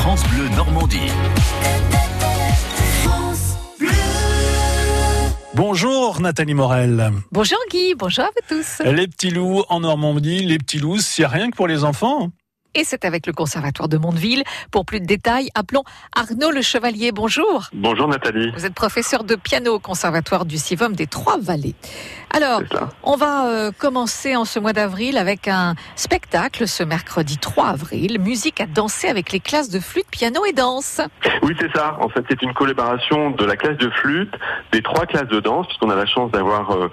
France Bleu Normandie. Bonjour Nathalie Morel. Bonjour Guy, bonjour à vous tous. Les petits loups en Normandie, les petits loups, c'est rien que pour les enfants. Et c'est avec le Conservatoire de Mondeville. Pour plus de détails, appelons Arnaud Le Chevalier. Bonjour. Bonjour Nathalie. Vous êtes professeur de piano au Conservatoire du Sivom des Trois-Vallées. Alors, on va euh, commencer en ce mois d'avril avec un spectacle ce mercredi 3 avril, musique à danser avec les classes de flûte, piano et danse. Oui, c'est ça. En fait, c'est une collaboration de la classe de flûte, des trois classes de danse, puisqu'on a la chance d'avoir euh,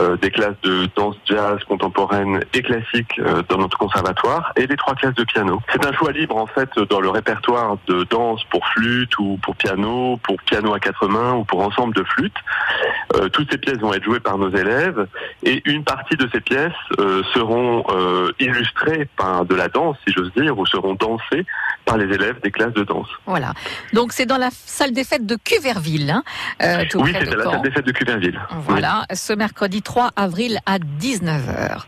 euh, des classes de danse jazz contemporaine et classique dans notre conservatoire, et des trois classes de piano. C'est un choix libre en fait dans le répertoire de danse pour flûte ou pour piano, pour piano à quatre mains ou pour ensemble de flûte. toutes ces pièces vont être jouées par nos élèves et une partie de ces pièces euh, seront euh, illustrées par de la danse, si j'ose dire, ou seront dansées par les élèves des classes de danse. Voilà. Donc c'est dans la salle des fêtes de Cuverville. Hein, euh, oui, c'est la salle des fêtes de Cuverville. Voilà, ce mercredi 3 avril à 19h.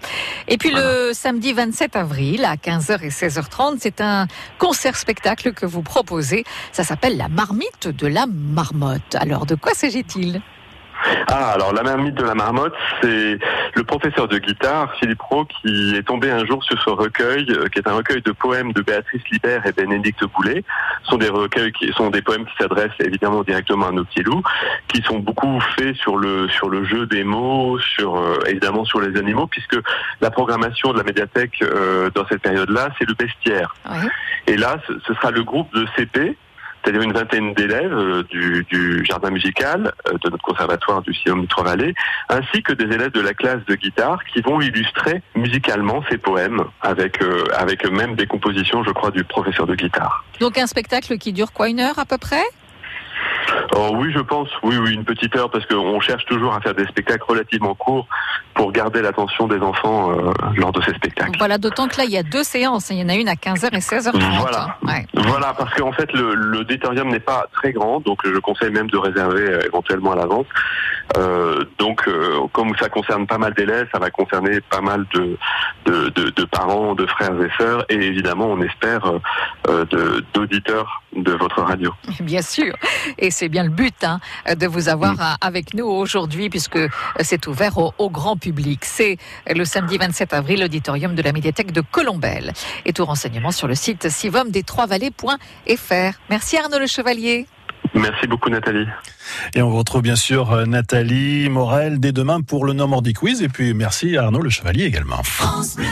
Et puis le samedi 27 avril à 15h et 16h30, c'est un concert-spectacle que vous proposez. Ça s'appelle La marmite de la marmotte. Alors de quoi s'agit-il? Ah, alors la marmite de la marmotte, c'est le professeur de guitare, Philippe Roux, qui est tombé un jour sur ce recueil, euh, qui est un recueil de poèmes de Béatrice Libert et Bénédicte Boulet. Ce sont des recueils qui sont des poèmes qui s'adressent évidemment directement à nos petits loups, qui sont beaucoup faits sur le sur le jeu des mots, sur euh, évidemment sur les animaux, puisque la programmation de la médiathèque euh, dans cette période-là, c'est le bestiaire. Et là, ce, ce sera le groupe de CP c'est-à-dire une vingtaine d'élèves euh, du, jardin musical euh, de notre conservatoire du Siom Trois-Vallées, ainsi que des élèves de la classe de guitare qui vont illustrer musicalement ces poèmes avec euh, avec même des compositions, je crois, du professeur de guitare. Donc un spectacle qui dure quoi une heure à peu près? Oh, oui, je pense. Oui, oui, une petite heure parce qu'on cherche toujours à faire des spectacles relativement courts pour garder l'attention des enfants euh, lors de ces spectacles. Voilà, d'autant que là, il y a deux séances. Il y en a une à 15h et 16h30. Voilà, voilà parce qu'en fait, le, le n'est pas très grand, donc je conseille même de réserver euh, éventuellement à l'avance. Euh, donc, euh, comme ça concerne pas mal d'élèves, ça va concerner pas mal de, de, de, parents, de frères et sœurs, et évidemment, on espère euh, d'auditeurs de, votre radio. Bien sûr, et c'est bien le but hein, de vous avoir mm. avec nous aujourd'hui, puisque c'est ouvert au, au, grand public. C'est le samedi 27 avril, l'auditorium de la médiathèque de Colombelle. Et tout renseignement sur le site sivomdes3vallées.fr. Merci Arnaud Le Chevalier. Merci beaucoup Nathalie. Et on vous retrouve bien sûr euh, Nathalie Morel dès demain pour le Normandie Quiz. Et puis merci Arnaud Le Chevalier également. France Bleu.